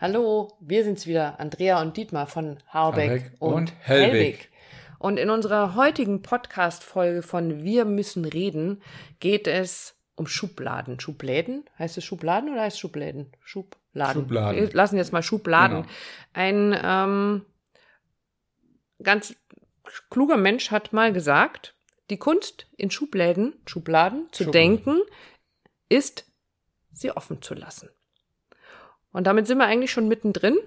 Hallo, wir sind's wieder, Andrea und Dietmar von Habeck und, und Hellwig. Hellwig. Und in unserer heutigen Podcast-Folge von Wir müssen reden geht es um Schubladen. Schubläden? Heißt es Schubladen oder heißt es Schubläden? Schubladen. Schubladen. Wir lassen jetzt mal Schubladen. Genau. Ein ähm, ganz kluger Mensch hat mal gesagt, die Kunst in Schubläden, Schubladen zu Schubladen. denken, ist, sie offen zu lassen. Und damit sind wir eigentlich schon mittendrin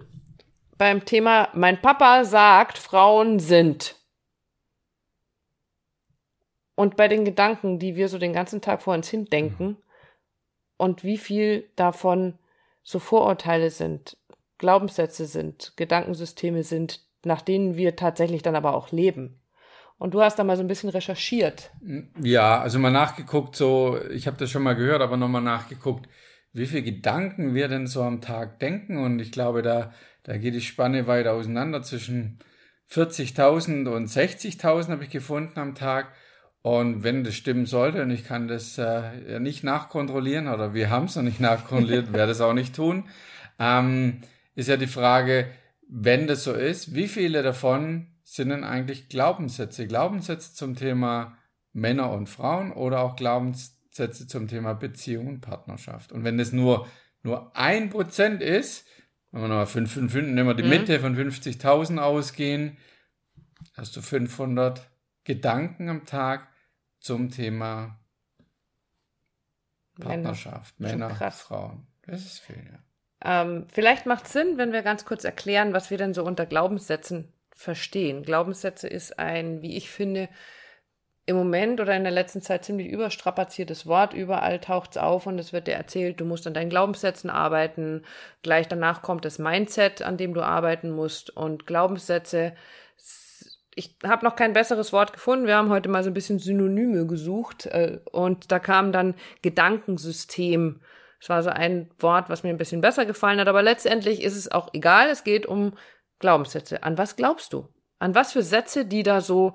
beim Thema, mein Papa sagt, Frauen sind. Und bei den Gedanken, die wir so den ganzen Tag vor uns hin denken und wie viel davon so Vorurteile sind, Glaubenssätze sind, Gedankensysteme sind, nach denen wir tatsächlich dann aber auch leben. Und du hast da mal so ein bisschen recherchiert. Ja, also mal nachgeguckt, so, ich habe das schon mal gehört, aber nochmal nachgeguckt, wie viele Gedanken wir denn so am Tag denken. Und ich glaube, da, da geht die Spanne weit auseinander zwischen 40.000 und 60.000 habe ich gefunden am Tag. Und wenn das stimmen sollte, und ich kann das äh, nicht nachkontrollieren, oder wir haben es noch nicht nachkontrolliert, werde es auch nicht tun, ähm, ist ja die Frage, wenn das so ist, wie viele davon sind denn eigentlich Glaubenssätze? Glaubenssätze zum Thema Männer und Frauen oder auch Glaubenssätze zum Thema Beziehung und Partnerschaft? Und wenn das nur, nur ein Prozent ist, wenn wir nochmal 5, 5, 5, nehmen wir die mhm. Mitte von 50.000 ausgehen, hast du 500 Gedanken am Tag zum Thema Partnerschaft, Männer, Männer Frauen. Das ist viel, ja. Ähm, vielleicht macht es Sinn, wenn wir ganz kurz erklären, was wir denn so unter Glaubenssätzen verstehen. Glaubenssätze ist ein, wie ich finde, im Moment oder in der letzten Zeit ziemlich überstrapaziertes Wort. Überall taucht es auf und es wird dir erzählt, du musst an deinen Glaubenssätzen arbeiten. Gleich danach kommt das Mindset, an dem du arbeiten musst. Und Glaubenssätze, ich habe noch kein besseres Wort gefunden. Wir haben heute mal so ein bisschen Synonyme gesucht äh, und da kam dann Gedankensystem. Das war so ein Wort, was mir ein bisschen besser gefallen hat, aber letztendlich ist es auch egal. Es geht um Glaubenssätze. An was glaubst du? An was für Sätze, die da so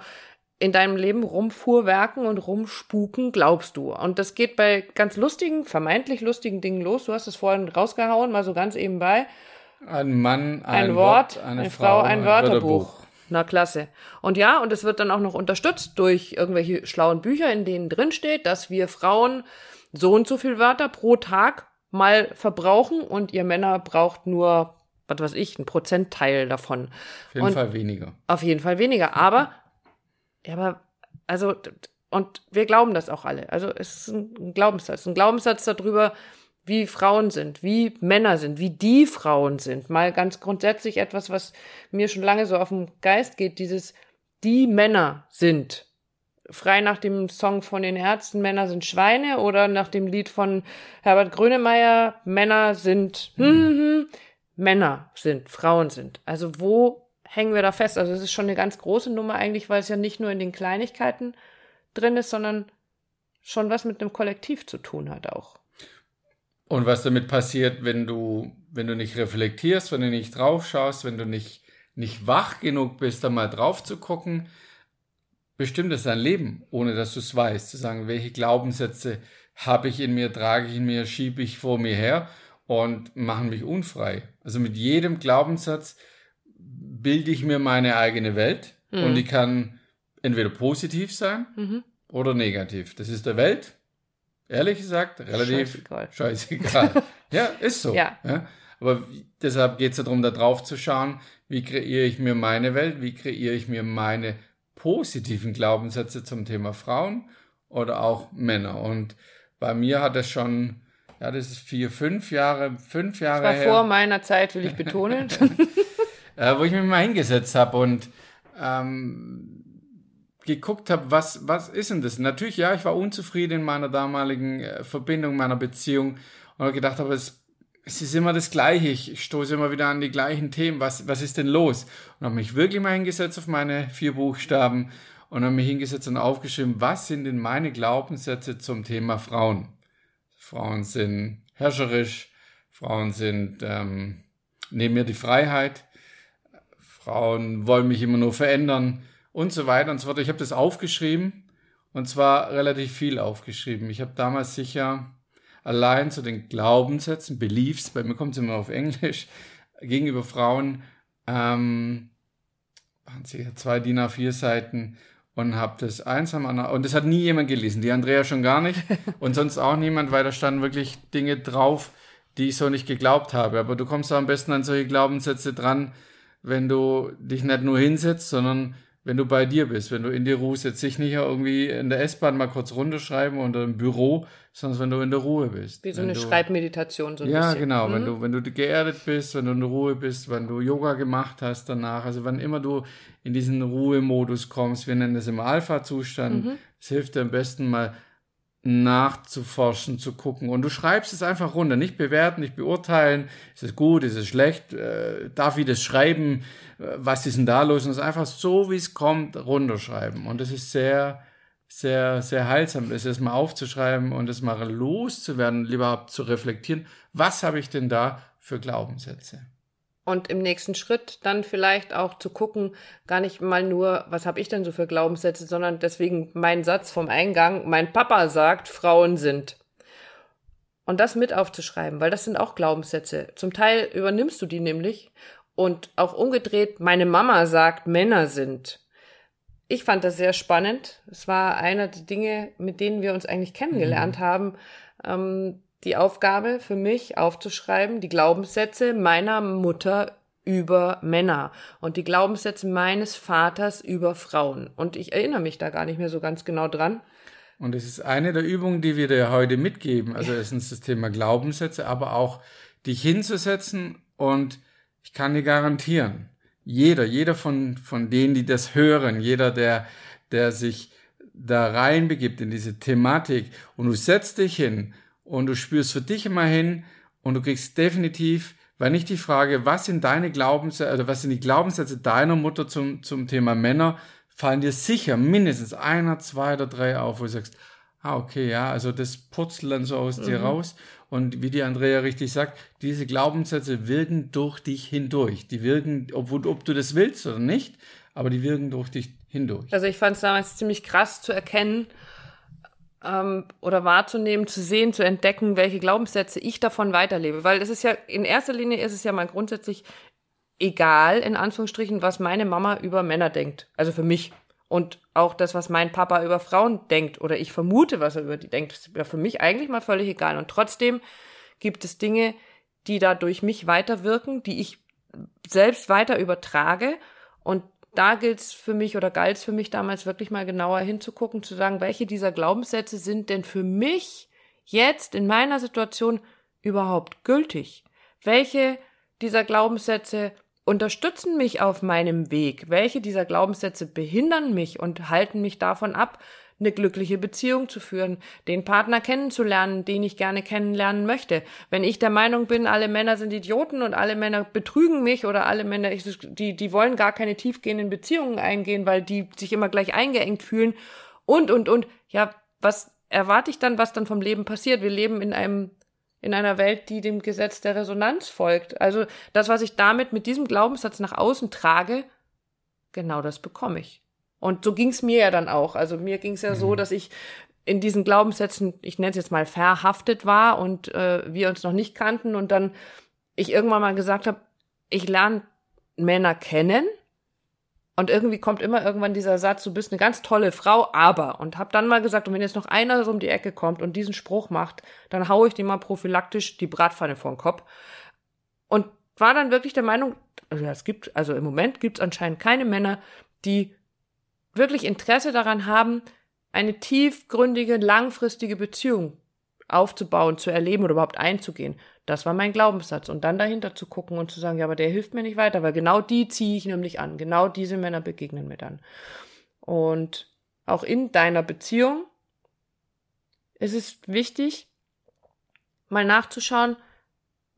in deinem Leben rumfuhrwerken und rumspuken, glaubst du? Und das geht bei ganz lustigen, vermeintlich lustigen Dingen los. Du hast es vorhin rausgehauen, mal so ganz ebenbei. Ein Mann, ein, ein Wort, eine, eine, Frau, ein, ein Wörterbuch. Wörterbuch. Na klasse. Und ja, und es wird dann auch noch unterstützt durch irgendwelche schlauen Bücher, in denen drin steht, dass wir Frauen so und so viel Wörter pro Tag mal verbrauchen und ihr Männer braucht nur was weiß ich, ein Prozentteil davon. Auf jeden und Fall weniger. Auf jeden Fall weniger. Aber, ja, aber, also, und wir glauben das auch alle. Also es ist ein Glaubenssatz. Ein Glaubenssatz darüber, wie Frauen sind, wie Männer sind, wie die Frauen sind. Mal ganz grundsätzlich etwas, was mir schon lange so auf den Geist geht, dieses die Männer sind. Frei nach dem Song von den Ärzten, Männer sind Schweine oder nach dem Lied von Herbert Grönemeyer, Männer sind, hm, hm, Männer sind, Frauen sind. Also wo hängen wir da fest? Also es ist schon eine ganz große Nummer eigentlich, weil es ja nicht nur in den Kleinigkeiten drin ist, sondern schon was mit einem Kollektiv zu tun hat auch. Und was damit passiert, wenn du, wenn du nicht reflektierst, wenn du nicht drauf schaust, wenn du nicht, nicht wach genug bist, da mal drauf zu gucken, bestimmt es dein Leben, ohne dass du es weißt. Zu sagen, welche Glaubenssätze habe ich in mir, trage ich in mir, schiebe ich vor mir her und machen mich unfrei. Also mit jedem Glaubenssatz bilde ich mir meine eigene Welt mhm. und die kann entweder positiv sein mhm. oder negativ. Das ist der Welt, ehrlich gesagt, relativ scheißegal. scheißegal. ja, ist so. Ja. ja. Aber deshalb geht es darum, da drauf zu schauen, wie kreiere ich mir meine Welt, wie kreiere ich mir meine positiven Glaubenssätze zum Thema Frauen oder auch Männer. Und bei mir hat es schon ja, das ist vier, fünf Jahre, fünf Jahre das war her. vor meiner Zeit, will ich betonen. äh, wo ich mich mal hingesetzt habe und ähm, geguckt habe, was, was ist denn das? Natürlich, ja, ich war unzufrieden in meiner damaligen äh, Verbindung, meiner Beziehung und habe gedacht, aber es, es ist immer das Gleiche. Ich stoße immer wieder an die gleichen Themen. Was, was ist denn los? Und habe mich wirklich mal hingesetzt auf meine vier Buchstaben und habe mich hingesetzt und aufgeschrieben, was sind denn meine Glaubenssätze zum Thema Frauen? Frauen sind herrscherisch, Frauen sind, ähm, nehmen mir die Freiheit, Frauen wollen mich immer nur verändern und so weiter und so fort. Ich habe das aufgeschrieben und zwar relativ viel aufgeschrieben. Ich habe damals sicher allein zu den Glaubenssätzen, Beliefs, bei mir kommt es immer auf Englisch, gegenüber Frauen, ähm, waren sicher zwei DIN A4 Seiten und habe das einsam an und das hat nie jemand gelesen, die Andrea schon gar nicht und sonst auch niemand, weil da standen wirklich Dinge drauf, die ich so nicht geglaubt habe. Aber du kommst am besten an solche Glaubenssätze dran, wenn du dich nicht nur hinsetzt, sondern wenn du bei dir bist, wenn du in dir ruhst, jetzt sich nicht irgendwie in der S-Bahn mal kurz runterschreiben oder im Büro, sondern wenn du in der Ruhe bist. Wie so eine du, Schreibmeditation so ein Ja, bisschen. genau, Mhm. wenn du wenn du geerdet bist, wenn du in der Ruhe bist, wenn du Yoga gemacht hast danach, also wann immer du in diesen Ruhemodus kommst, wir nennen das im Alpha-Zustand, Mhm. es hilft dir am besten mal nachzuforschen, zu gucken. Und du schreibst es einfach runter, nicht bewerten, nicht beurteilen, ist es gut, ist es schlecht, äh, darf ich das schreiben, äh, was ist denn da los? Und es einfach so, wie es kommt, runterschreiben. Und das ist sehr, sehr, sehr heilsam, das erstmal aufzuschreiben und es mal loszuwerden, lieber zu reflektieren, was habe ich denn da für Glaubenssätze? Und im nächsten Schritt dann vielleicht auch zu gucken, gar nicht mal nur, was habe ich denn so für Glaubenssätze, sondern deswegen mein Satz vom Eingang, mein Papa sagt, Frauen sind. Und das mit aufzuschreiben, weil das sind auch Glaubenssätze. Zum Teil übernimmst du die nämlich und auch umgedreht, meine Mama sagt, Männer sind. Ich fand das sehr spannend. Es war einer der Dinge, mit denen wir uns eigentlich kennengelernt haben. Ähm, die Aufgabe für mich aufzuschreiben, die Glaubenssätze meiner Mutter über Männer und die Glaubenssätze meines Vaters über Frauen. Und ich erinnere mich da gar nicht mehr so ganz genau dran. Und es ist eine der Übungen, die wir dir heute mitgeben. Also erstens das Thema Glaubenssätze, aber auch dich hinzusetzen und ich kann dir garantieren, jeder, jeder von, von denen, die das hören, jeder, der, der sich da reinbegibt in diese Thematik und du setzt dich hin und du spürst für dich immer hin und du kriegst definitiv, weil nicht die Frage, was sind deine Glaubenssätze, also was sind die Glaubenssätze deiner Mutter zum, zum Thema Männer, fallen dir sicher mindestens einer, zwei oder drei auf, wo du sagst, ah, okay, ja, also das purzelt dann so aus dir raus. Und wie die Andrea richtig sagt, diese Glaubenssätze wirken durch dich hindurch. Die wirken, obwohl, ob du das willst oder nicht, aber die wirken durch dich hindurch. Also ich fand es damals ziemlich krass zu erkennen ähm, oder wahrzunehmen, zu sehen, zu entdecken, welche Glaubenssätze ich davon weiterlebe. Weil es ist ja, in erster Linie ist es ja mal grundsätzlich egal, in Anführungsstrichen, was meine Mama über Männer denkt. Also für mich. Und auch das, was mein Papa über Frauen denkt oder ich vermute, was er über die denkt, ist ja für mich eigentlich mal völlig egal. Und trotzdem gibt es Dinge, die da durch mich weiterwirken, die ich selbst weiter übertrage. Und da gilt es für mich oder galt es für mich damals wirklich mal genauer hinzugucken, zu sagen, welche dieser Glaubenssätze sind denn für mich jetzt in meiner Situation überhaupt gültig? Welche dieser Glaubenssätze unterstützen mich auf meinem Weg? Welche dieser Glaubenssätze behindern mich und halten mich davon ab, eine glückliche Beziehung zu führen, den Partner kennenzulernen, den ich gerne kennenlernen möchte. Wenn ich der Meinung bin, alle Männer sind Idioten und alle Männer betrügen mich oder alle Männer, die, die wollen gar keine tiefgehenden Beziehungen eingehen, weil die sich immer gleich eingeengt fühlen und, und, und. Ja, was erwarte ich dann, was dann vom Leben passiert? Wir leben in einem in einer Welt, die dem Gesetz der Resonanz folgt. Also das, was ich damit mit diesem Glaubenssatz nach außen trage, genau das bekomme ich. Und so ging es mir ja dann auch. Also mir ging es ja mhm. so, dass ich in diesen Glaubenssätzen, ich nenne es jetzt mal, verhaftet war und äh, wir uns noch nicht kannten und dann ich irgendwann mal gesagt habe, ich lerne Männer kennen und irgendwie kommt immer irgendwann dieser Satz, du bist eine ganz tolle Frau, aber und habe dann mal gesagt, und wenn jetzt noch einer so um die Ecke kommt und diesen Spruch macht, dann haue ich dem mal prophylaktisch die Bratpfanne vor den Kopf und war dann wirklich der Meinung, also es gibt, also im Moment gibt es anscheinend keine Männer, die wirklich Interesse daran haben, eine tiefgründige, langfristige Beziehung aufzubauen, zu erleben oder überhaupt einzugehen. Das war mein Glaubenssatz. Und dann dahinter zu gucken und zu sagen, ja, aber der hilft mir nicht weiter, weil genau die ziehe ich nämlich an. Genau diese Männer begegnen mir dann. Und auch in deiner Beziehung ist es wichtig, mal nachzuschauen,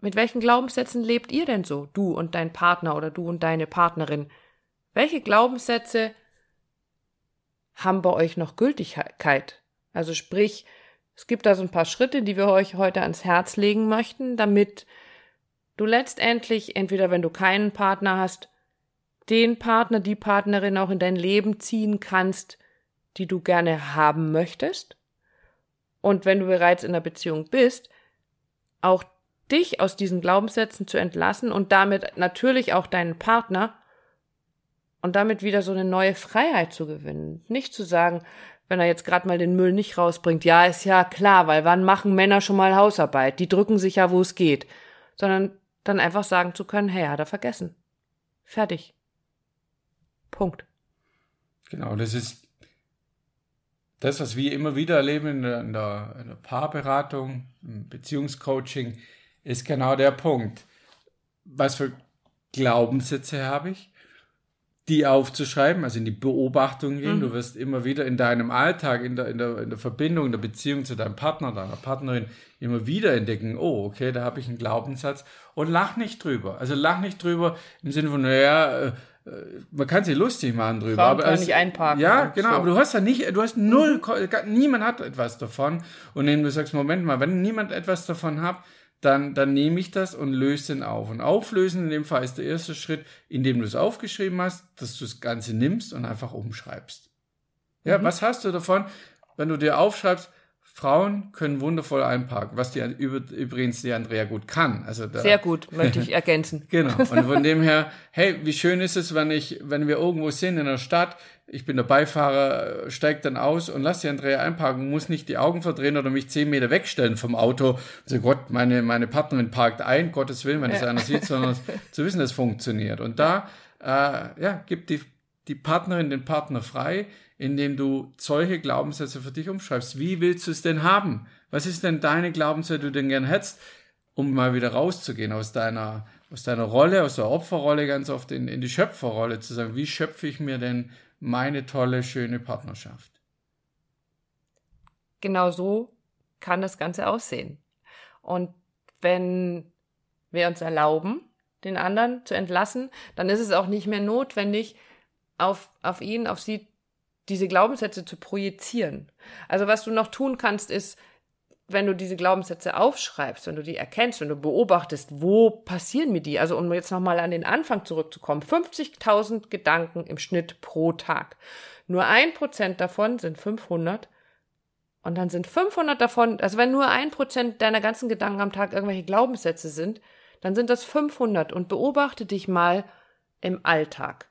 mit welchen Glaubenssätzen lebt ihr denn so, du und dein Partner oder du und deine Partnerin? Welche Glaubenssätze haben bei euch noch Gültigkeit? Also sprich, es gibt da so ein paar Schritte, die wir euch heute ans Herz legen möchten, damit du letztendlich, entweder wenn du keinen Partner hast, den Partner, die Partnerin auch in dein Leben ziehen kannst, die du gerne haben möchtest. Und wenn du bereits in einer Beziehung bist, auch dich aus diesen Glaubenssätzen zu entlassen und damit natürlich auch deinen Partner und damit wieder so eine neue Freiheit zu gewinnen. Nicht zu sagen, wenn er jetzt gerade mal den Müll nicht rausbringt, ja, ist ja klar, weil wann machen Männer schon mal Hausarbeit? Die drücken sich ja, wo es geht. Sondern dann einfach sagen zu können, hey, hat er vergessen. Fertig. Punkt. Genau, das ist das, was wir immer wieder erleben in der, in der, in der Paarberatung, im Beziehungscoaching, ist genau der Punkt. Was für Glaubenssätze habe ich? Die aufzuschreiben, also in die Beobachtung gehen. Mhm. Du wirst immer wieder in deinem Alltag, in der, in, der, in der Verbindung, in der Beziehung zu deinem Partner, deiner Partnerin immer wieder entdecken, oh, okay, da habe ich einen Glaubenssatz und lach nicht drüber. Also lach nicht drüber im Sinne von, naja, äh, man kann sich lustig machen drüber. Frauen aber können nicht einparken. Ja, genau, so. aber du hast ja nicht, du hast null, mhm. niemand hat etwas davon. Und wenn du sagst, Moment mal, wenn niemand etwas davon hat, dann, dann nehme ich das und löse den auf. Und auflösen in dem Fall ist der erste Schritt, indem du es aufgeschrieben hast, dass du das Ganze nimmst und einfach umschreibst. Ja, mhm. was hast du davon, wenn du dir aufschreibst, Frauen können wundervoll einparken, was die übrigens die Andrea gut kann. Also da, Sehr gut, möchte ich ergänzen. genau. Und von dem her, hey, wie schön ist es, wenn ich, wenn wir irgendwo sind in der Stadt, ich bin der Beifahrer, steigt dann aus und lass die Andrea einparken, muss nicht die Augen verdrehen oder mich zehn Meter wegstellen vom Auto. Also Gott, meine, meine Partnerin parkt ein, Gottes Willen, wenn es ja. einer sieht, sondern zu wissen, es funktioniert. Und da, äh, ja, gibt die, die Partnerin den Partner frei, indem du solche Glaubenssätze für dich umschreibst. Wie willst du es denn haben? Was ist denn deine Glaubenssätze, die du denn gern hättest, um mal wieder rauszugehen aus deiner, aus deiner Rolle, aus der Opferrolle ganz oft in, in die Schöpferrolle, zu sagen, wie schöpfe ich mir denn meine tolle, schöne Partnerschaft? Genau so kann das Ganze aussehen. Und wenn wir uns erlauben, den anderen zu entlassen, dann ist es auch nicht mehr notwendig, auf, auf ihn, auf sie diese Glaubenssätze zu projizieren. Also was du noch tun kannst, ist, wenn du diese Glaubenssätze aufschreibst, wenn du die erkennst, wenn du beobachtest, wo passieren mir die? Also um jetzt nochmal an den Anfang zurückzukommen, 50.000 Gedanken im Schnitt pro Tag. Nur ein Prozent davon sind 500 und dann sind 500 davon, also wenn nur ein Prozent deiner ganzen Gedanken am Tag irgendwelche Glaubenssätze sind, dann sind das 500 und beobachte dich mal im Alltag.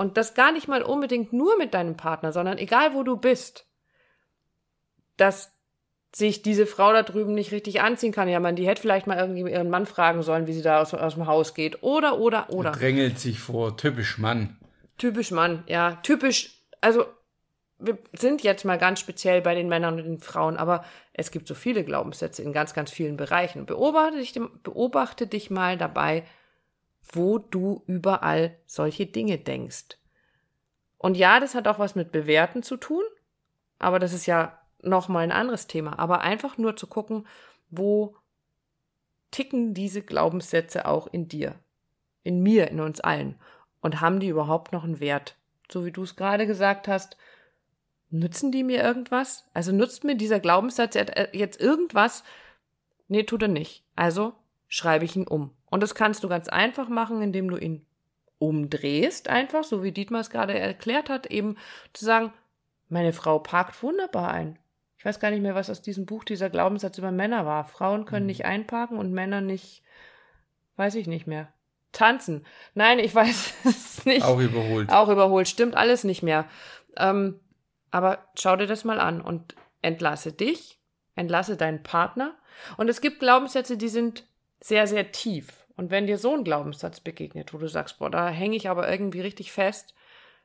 Und das gar nicht mal unbedingt nur mit deinem Partner, sondern egal wo du bist, dass sich diese Frau da drüben nicht richtig anziehen kann. Ja, man, die hätte vielleicht mal irgendwie ihren Mann fragen sollen, wie sie da aus, aus dem Haus geht. Oder, oder, oder. Drängelt sich vor. Typisch Mann. Typisch Mann, ja. Typisch, also wir sind jetzt mal ganz speziell bei den Männern und den Frauen, aber es gibt so viele Glaubenssätze in ganz, ganz vielen Bereichen. Beobachte dich, beobachte dich mal dabei, wo du überall solche Dinge denkst. Und ja, das hat auch was mit Bewerten zu tun, aber das ist ja nochmal ein anderes Thema. Aber einfach nur zu gucken, wo ticken diese Glaubenssätze auch in dir, in mir, in uns allen und haben die überhaupt noch einen Wert? So wie du es gerade gesagt hast, nützen die mir irgendwas? Also nutzt mir dieser Glaubenssatz jetzt irgendwas? Nee, tut er nicht. Also schreibe ich ihn um. Und das kannst du ganz einfach machen, indem du ihn umdrehst, einfach, so wie Dietmar es gerade erklärt hat, eben zu sagen, meine Frau parkt wunderbar ein. Ich weiß gar nicht mehr, was aus diesem Buch dieser Glaubenssatz über Männer war. Frauen können mhm. nicht einparken und Männer nicht, weiß ich nicht mehr. Tanzen. Nein, ich weiß es nicht. Auch überholt. Auch überholt. Stimmt alles nicht mehr. Ähm, aber schau dir das mal an und entlasse dich, entlasse deinen Partner. Und es gibt Glaubenssätze, die sind sehr, sehr tief. Und wenn dir so ein Glaubenssatz begegnet, wo du sagst, boah, da hänge ich aber irgendwie richtig fest,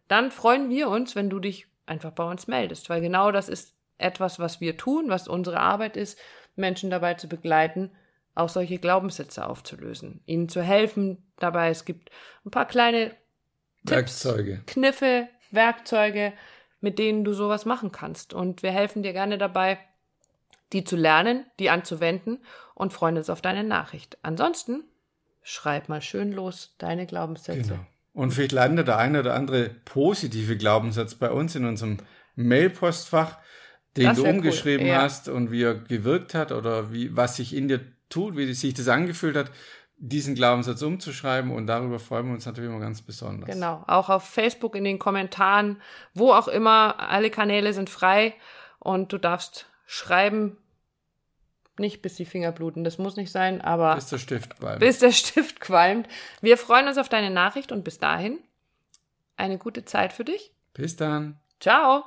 dann freuen wir uns, wenn du dich einfach bei uns meldest, weil genau das ist etwas, was wir tun, was unsere Arbeit ist, Menschen dabei zu begleiten, auch solche Glaubenssätze aufzulösen, ihnen zu helfen dabei. Es gibt ein paar kleine Tipps, Werkzeuge, Kniffe, Werkzeuge, mit denen du sowas machen kannst. Und wir helfen dir gerne dabei, die zu lernen, die anzuwenden und freuen uns auf deine Nachricht. Ansonsten schreib mal schön los deine Glaubenssätze. Genau. Und vielleicht landet der eine oder andere positive Glaubenssatz bei uns in unserem Mailpostfach, den du umgeschrieben cool. ja. hast und wie er gewirkt hat oder wie, was sich in dir tut, wie sich das angefühlt hat, diesen Glaubenssatz umzuschreiben und darüber freuen wir uns natürlich immer ganz besonders. Genau, auch auf Facebook in den Kommentaren, wo auch immer, alle Kanäle sind frei und du darfst schreiben, nicht bis die Finger bluten. Das muss nicht sein, aber Bis der Stift qualmt. bis der Stift qualmt. Wir freuen uns auf deine Nachricht und bis dahin eine gute Zeit für dich. Bis dann. Ciao.